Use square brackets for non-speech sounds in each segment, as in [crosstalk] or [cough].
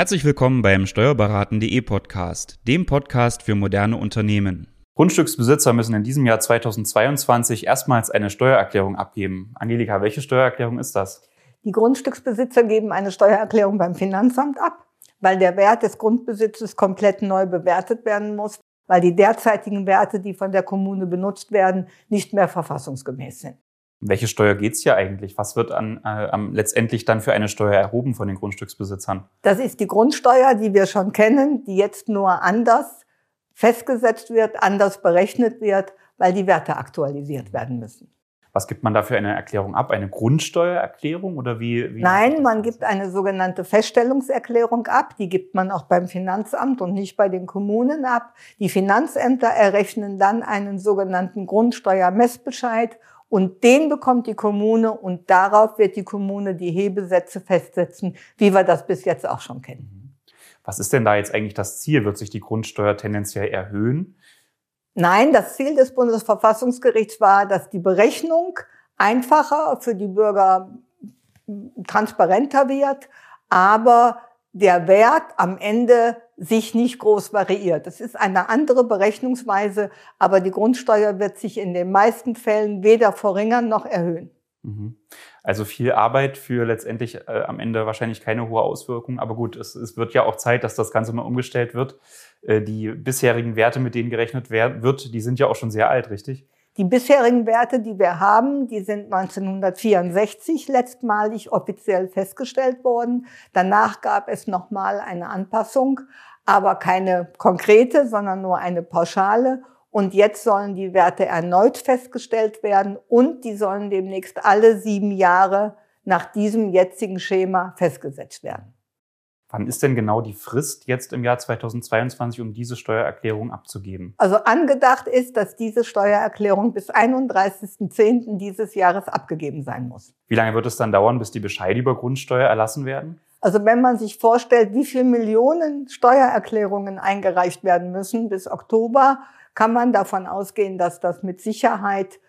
Herzlich willkommen beim Steuerberaten.de Podcast, dem Podcast für moderne Unternehmen. Grundstücksbesitzer müssen in diesem Jahr 2022 erstmals eine Steuererklärung abgeben. Angelika, welche Steuererklärung ist das? Die Grundstücksbesitzer geben eine Steuererklärung beim Finanzamt ab, weil der Wert des Grundbesitzes komplett neu bewertet werden muss, weil die derzeitigen Werte, die von der Kommune benutzt werden, nicht mehr verfassungsgemäß sind. Welche Steuer geht's hier eigentlich? Was wird an, äh, letztendlich dann für eine Steuer erhoben von den Grundstücksbesitzern? Das ist die Grundsteuer, die wir schon kennen, die jetzt nur anders festgesetzt wird, anders berechnet wird, weil die Werte aktualisiert werden müssen. Was gibt man da für eine Erklärung ab? Eine Grundsteuererklärung oder wie? wie Nein, man gibt eine sogenannte Feststellungserklärung ab. Die gibt man auch beim Finanzamt und nicht bei den Kommunen ab. Die Finanzämter errechnen dann einen sogenannten Grundsteuermessbescheid und den bekommt die Kommune und darauf wird die Kommune die Hebesätze festsetzen, wie wir das bis jetzt auch schon kennen. Mhm. Was ist denn da jetzt eigentlich das Ziel? Wird sich die Grundsteuer tendenziell erhöhen? Nein, das Ziel des Bundesverfassungsgerichts war, dass die Berechnung einfacher für die Bürger transparenter wird, aber der Wert am Ende sich nicht groß variiert. Das ist eine andere Berechnungsweise, aber die Grundsteuer wird sich in den meisten Fällen weder verringern noch erhöhen. Mhm. Also viel Arbeit für letztendlich äh, am Ende wahrscheinlich keine hohe Auswirkung. Aber gut, es, es, wird ja auch Zeit, dass das Ganze mal umgestellt wird. Äh, die bisherigen Werte, mit denen gerechnet wird, die sind ja auch schon sehr alt, richtig? Die bisherigen Werte, die wir haben, die sind 1964 letztmalig offiziell festgestellt worden. Danach gab es nochmal eine Anpassung, aber keine konkrete, sondern nur eine pauschale. Und jetzt sollen die Werte erneut festgestellt werden und die sollen demnächst alle sieben Jahre nach diesem jetzigen Schema festgesetzt werden. Wann ist denn genau die Frist jetzt im Jahr 2022, um diese Steuererklärung abzugeben? Also angedacht ist, dass diese Steuererklärung bis 31.10. dieses Jahres abgegeben sein muss. Wie lange wird es dann dauern, bis die Bescheide über Grundsteuer erlassen werden? Also wenn man sich vorstellt, wie viele Millionen Steuererklärungen eingereicht werden müssen bis Oktober, kann man davon ausgehen, dass das mit Sicherheit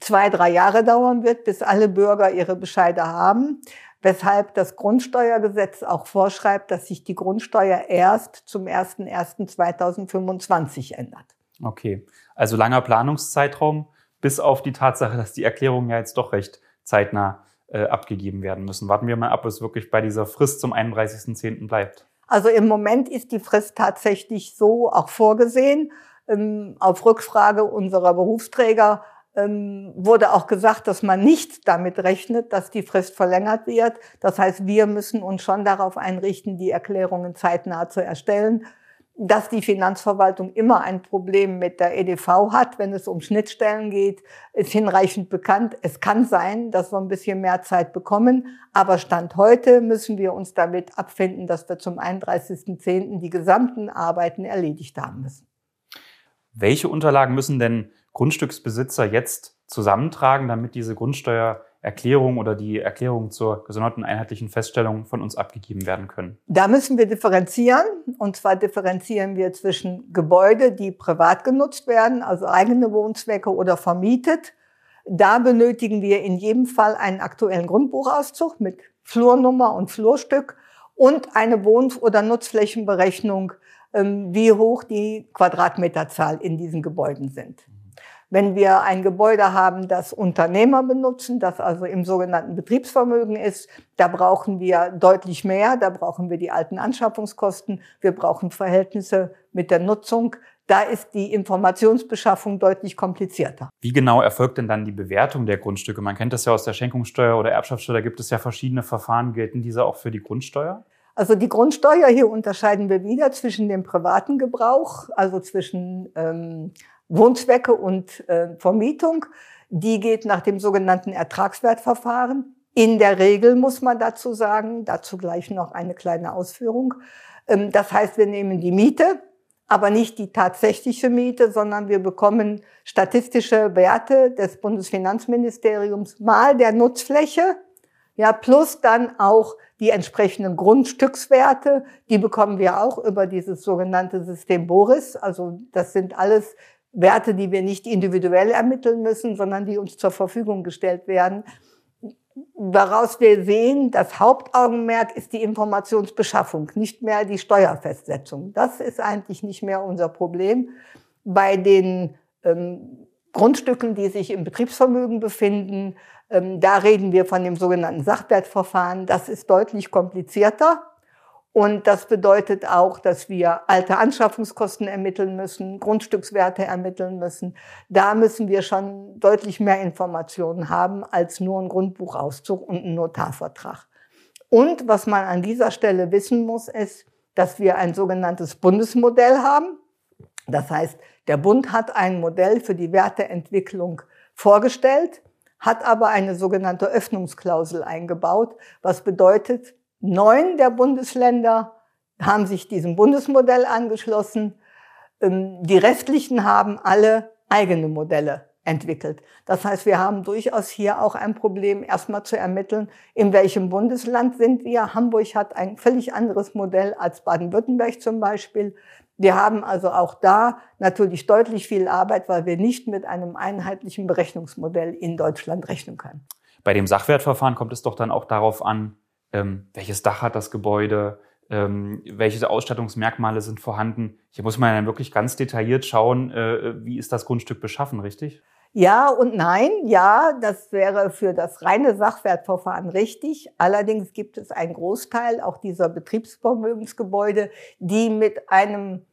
zwei, drei Jahre dauern wird, bis alle Bürger ihre Bescheide haben weshalb das Grundsteuergesetz auch vorschreibt, dass sich die Grundsteuer erst zum 01.01.2025 ändert. Okay, also langer Planungszeitraum, bis auf die Tatsache, dass die Erklärungen ja jetzt doch recht zeitnah äh, abgegeben werden müssen. Warten wir mal ab, es wirklich bei dieser Frist zum 31.10. bleibt. Also im Moment ist die Frist tatsächlich so auch vorgesehen. Ähm, auf Rückfrage unserer Berufsträger ähm, wurde auch gesagt, dass man nicht damit rechnet, dass die Frist verlängert wird. Das heißt, wir müssen uns schon darauf einrichten, die Erklärungen zeitnah zu erstellen. Dass die Finanzverwaltung immer ein Problem mit der EDV hat, wenn es um Schnittstellen geht, ist hinreichend bekannt. Es kann sein, dass wir ein bisschen mehr Zeit bekommen, aber Stand heute müssen wir uns damit abfinden, dass wir zum 31.10. die gesamten Arbeiten erledigt haben müssen. Welche Unterlagen müssen denn Grundstücksbesitzer jetzt zusammentragen, damit diese Grundsteuererklärung oder die Erklärung zur gesonderten einheitlichen Feststellung von uns abgegeben werden können? Da müssen wir differenzieren. Und zwar differenzieren wir zwischen Gebäude, die privat genutzt werden, also eigene Wohnzwecke oder vermietet. Da benötigen wir in jedem Fall einen aktuellen Grundbuchauszug mit Flurnummer und Flurstück und eine Wohn- oder Nutzflächenberechnung, ähm, wie hoch die Quadratmeterzahl in diesen Gebäuden sind. Wenn wir ein Gebäude haben, das Unternehmer benutzen, das also im sogenannten Betriebsvermögen ist, da brauchen wir deutlich mehr. Da brauchen wir die alten Anschaffungskosten. Wir brauchen Verhältnisse mit der Nutzung. Da ist die Informationsbeschaffung deutlich komplizierter. Wie genau erfolgt denn dann die Bewertung der Grundstücke? Man kennt das ja aus der Schenkungssteuer oder Erbschaftssteuer. Da gibt es ja verschiedene Verfahren. Gelten diese auch für die Grundsteuer? Also die Grundsteuer, hier unterscheiden wir wieder zwischen dem privaten Gebrauch, also zwischen ähm, Wohnzwecke und äh, Vermietung. Die geht nach dem sogenannten Ertragswertverfahren. In der Regel muss man dazu sagen, dazu gleich noch eine kleine Ausführung. Ähm, das heißt, wir nehmen die Miete, aber nicht die tatsächliche Miete, sondern wir bekommen statistische Werte des Bundesfinanzministeriums mal der Nutzfläche, ja, plus dann auch die entsprechenden Grundstückswerte, die bekommen wir auch über dieses sogenannte System Boris. Also das sind alles Werte, die wir nicht individuell ermitteln müssen, sondern die uns zur Verfügung gestellt werden. daraus wir sehen, das Hauptaugenmerk ist die Informationsbeschaffung, nicht mehr die Steuerfestsetzung. Das ist eigentlich nicht mehr unser Problem. Bei den ähm, Grundstücken, die sich im Betriebsvermögen befinden, ähm, da reden wir von dem sogenannten Sachwertverfahren. Das ist deutlich komplizierter. Und das bedeutet auch, dass wir alte Anschaffungskosten ermitteln müssen, Grundstückswerte ermitteln müssen. Da müssen wir schon deutlich mehr Informationen haben als nur ein Grundbuchauszug und ein Notarvertrag. Und was man an dieser Stelle wissen muss, ist, dass wir ein sogenanntes Bundesmodell haben. Das heißt, der Bund hat ein Modell für die Werteentwicklung vorgestellt, hat aber eine sogenannte Öffnungsklausel eingebaut, was bedeutet, Neun der Bundesländer haben sich diesem Bundesmodell angeschlossen. Ähm, die restlichen haben alle eigene Modelle entwickelt. Das heißt, wir haben durchaus hier auch ein Problem, erstmal zu ermitteln, in welchem Bundesland sind wir. Hamburg hat ein völlig anderes Modell als Baden-Württemberg zum Beispiel. Wir haben also auch da natürlich deutlich viel Arbeit, weil wir nicht mit einem einheitlichen Berechnungsmodell in Deutschland rechnen können. Bei dem Sachwertverfahren kommt es doch dann auch darauf an, ähm, welches Dach hat das Gebäude, ähm, welche Ausstattungsmerkmale sind vorhanden. Hier muss man dann wirklich ganz detailliert schauen, äh, wie ist das Grundstück beschaffen, richtig? Ja und nein. Ja, das wäre für das reine Sachwertverfahren richtig. Allerdings gibt es einen Großteil auch dieser Betriebsvermögensgebäude, die mit einem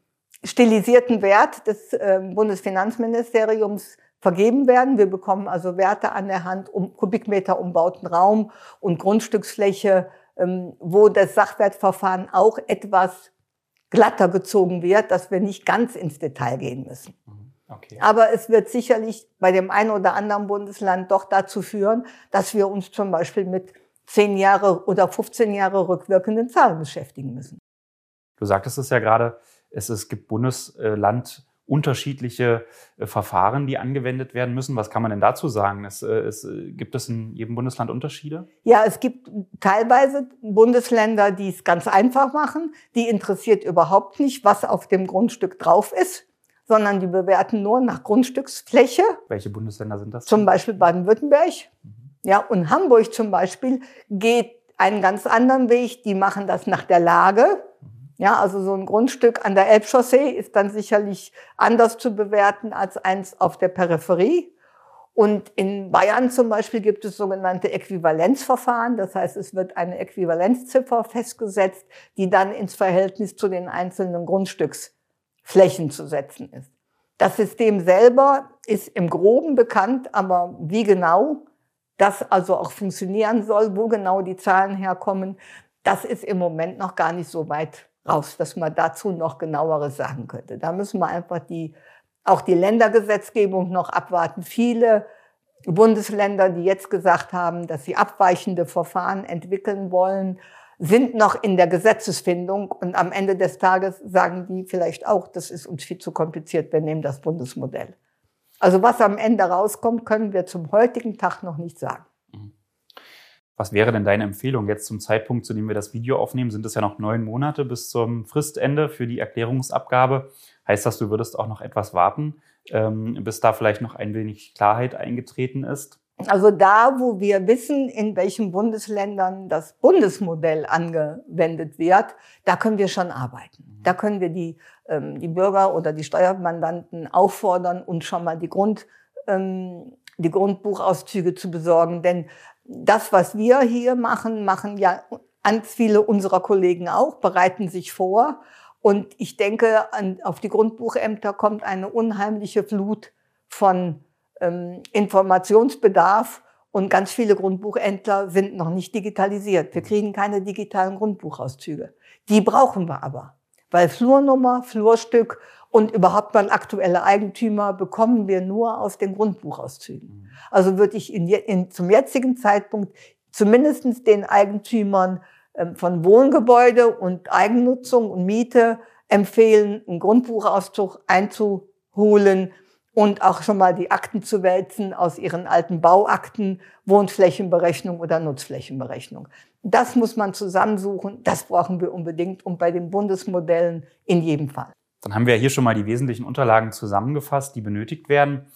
stilisierten Wert des äh, Bundesfinanzministeriums vergeben werden. Wir bekommen also Werte an der Hand, um Kubikmeter umbauten Raum und Grundstücksfläche, ähm, wo das Sachwertverfahren auch etwas glatter gezogen wird, dass wir nicht ganz ins Detail gehen müssen. Mhm. Okay. Aber es wird sicherlich bei dem einen oder anderen Bundesland doch dazu führen, dass wir uns zum Beispiel mit zehn Jahre oder 15 Jahre rückwirkenden Zahlen beschäftigen müssen. Du sagtest es ja gerade, es, es gibt Bundesland unterschiedliche äh, Verfahren, die angewendet werden müssen. Was kann man denn dazu sagen? Es, äh, es, äh, gibt es in jedem Bundesland Unterschiede? Ja, es gibt teilweise Bundesländer, die es ganz einfach machen. Die interessiert überhaupt nicht, was auf dem Grundstück drauf ist, sondern die bewerten nur nach Grundstücksfläche. Welche Bundesländer sind das? Zum Beispiel Baden-Württemberg. Mhm. Ja, und Hamburg zum Beispiel geht einen ganz anderen Weg. Die machen das nach der Lage. Ja, also so ein Grundstück an der Elbchaussee ist dann sicherlich anders zu bewerten als eins auf der Peripherie. Und in Bayern zum Beispiel gibt es sogenannte Äquivalenzverfahren. Das heißt, es wird eine Äquivalenzziffer festgesetzt, die dann ins Verhältnis zu den einzelnen Grundstücksflächen zu setzen ist. Das System selber ist im Groben bekannt, aber wie genau das also auch funktionieren soll, wo genau die Zahlen herkommen, das ist im Moment noch gar nicht so weit raus, dass man dazu noch genaueres sagen könnte. Da müssen wir einfach die, auch die Ländergesetzgebung noch abwarten. Viele Bundesländer, die jetzt gesagt haben, dass sie abweichende Verfahren entwickeln wollen, sind noch in der Gesetzesfindung und am Ende des Tages sagen die vielleicht auch, das ist uns viel zu kompliziert, wir nehmen das Bundesmodell. Also was am Ende rauskommt, können wir zum heutigen Tag noch nicht sagen. Was wäre denn deine Empfehlung jetzt zum Zeitpunkt, zu dem wir das Video aufnehmen? Sind es ja noch neun Monate bis zum Fristende für die Erklärungsabgabe. Heißt das, du würdest auch noch etwas warten, ähm, bis da vielleicht noch ein wenig Klarheit eingetreten ist? Also da, wo wir wissen, in welchen Bundesländern das Bundesmodell angewendet wird, da können wir schon arbeiten. Da können wir die, ähm, die Bürger oder die Steuermandanten auffordern, uns schon mal die Grund, ähm, die Grundbuchauszüge zu besorgen. Denn das, was wir hier machen, machen ja ganz viele unserer Kollegen auch, bereiten sich vor. Und ich denke, an, auf die Grundbuchämter kommt eine unheimliche Flut von ähm, Informationsbedarf. Und ganz viele Grundbuchämter sind noch nicht digitalisiert. Wir kriegen keine digitalen Grundbuchauszüge. Die brauchen wir aber. Weil Flurnummer, Flurstück und überhaupt mal aktuelle Eigentümer bekommen wir nur aus den Grundbuchauszügen. Mhm. Also würde ich in, in, zum jetzigen Zeitpunkt zumindestens den Eigentümern ähm, von Wohngebäude und Eigennutzung und Miete empfehlen, einen Grundbuchauszug einzuholen und auch schon mal die Akten zu wälzen aus ihren alten Bauakten, Wohnflächenberechnung oder Nutzflächenberechnung. Das muss man zusammensuchen, das brauchen wir unbedingt und bei den Bundesmodellen in jedem Fall. Dann haben wir hier schon mal die wesentlichen Unterlagen zusammengefasst, die benötigt werden.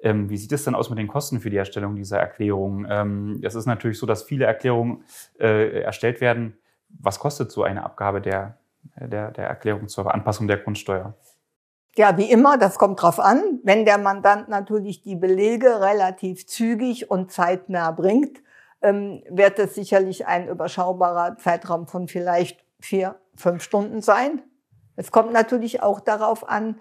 Ähm, wie sieht es denn aus mit den Kosten für die Erstellung dieser Erklärung? Ähm, es ist natürlich so, dass viele Erklärungen äh, erstellt werden. Was kostet so eine Abgabe der, der, der Erklärung zur Anpassung der Grundsteuer? Ja, wie immer, das kommt drauf an. Wenn der Mandant natürlich die Belege relativ zügig und zeitnah bringt, ähm, wird es sicherlich ein überschaubarer Zeitraum von vielleicht vier, fünf Stunden sein. Es kommt natürlich auch darauf an,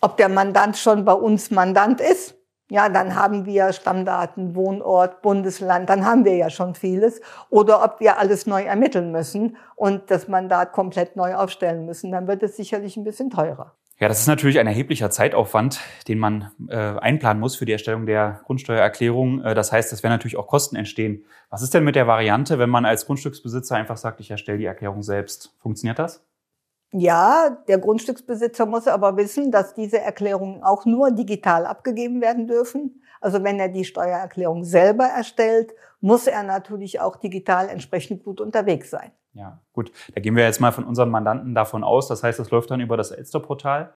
ob der Mandant schon bei uns Mandant ist. Ja, dann haben wir Stammdaten, Wohnort, Bundesland, dann haben wir ja schon vieles. Oder ob wir alles neu ermitteln müssen und das Mandat komplett neu aufstellen müssen, dann wird es sicherlich ein bisschen teurer. Ja, das ist natürlich ein erheblicher Zeitaufwand, den man äh, einplanen muss für die Erstellung der Grundsteuererklärung. Äh, das heißt, es werden natürlich auch Kosten entstehen. Was ist denn mit der Variante, wenn man als Grundstücksbesitzer einfach sagt, ich erstelle die Erklärung selbst? Funktioniert das? Ja, der Grundstücksbesitzer muss aber wissen, dass diese Erklärungen auch nur digital abgegeben werden dürfen. Also wenn er die Steuererklärung selber erstellt, muss er natürlich auch digital entsprechend gut unterwegs sein. Ja, gut. Da gehen wir jetzt mal von unseren Mandanten davon aus. Das heißt, das läuft dann über das Elster-Portal.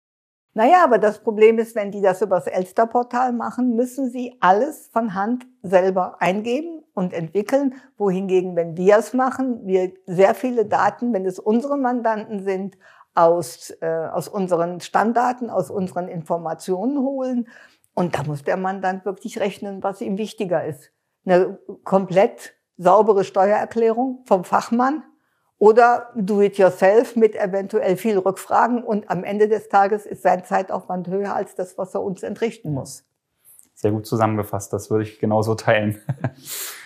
Naja, aber das Problem ist, wenn die das über das Elster-Portal machen, müssen sie alles von Hand selber eingeben und entwickeln. Wohingegen, wenn wir es machen, wir sehr viele Daten, wenn es unsere Mandanten sind, aus, äh, aus unseren Stammdaten, aus unseren Informationen holen. Und da muss der Mandant wirklich rechnen, was ihm wichtiger ist. Eine komplett saubere Steuererklärung vom Fachmann oder do-it-yourself mit eventuell viel Rückfragen und am Ende des Tages ist sein Zeitaufwand höher als das, was er uns entrichten muss. Sehr gut zusammengefasst, das würde ich genauso teilen. [laughs]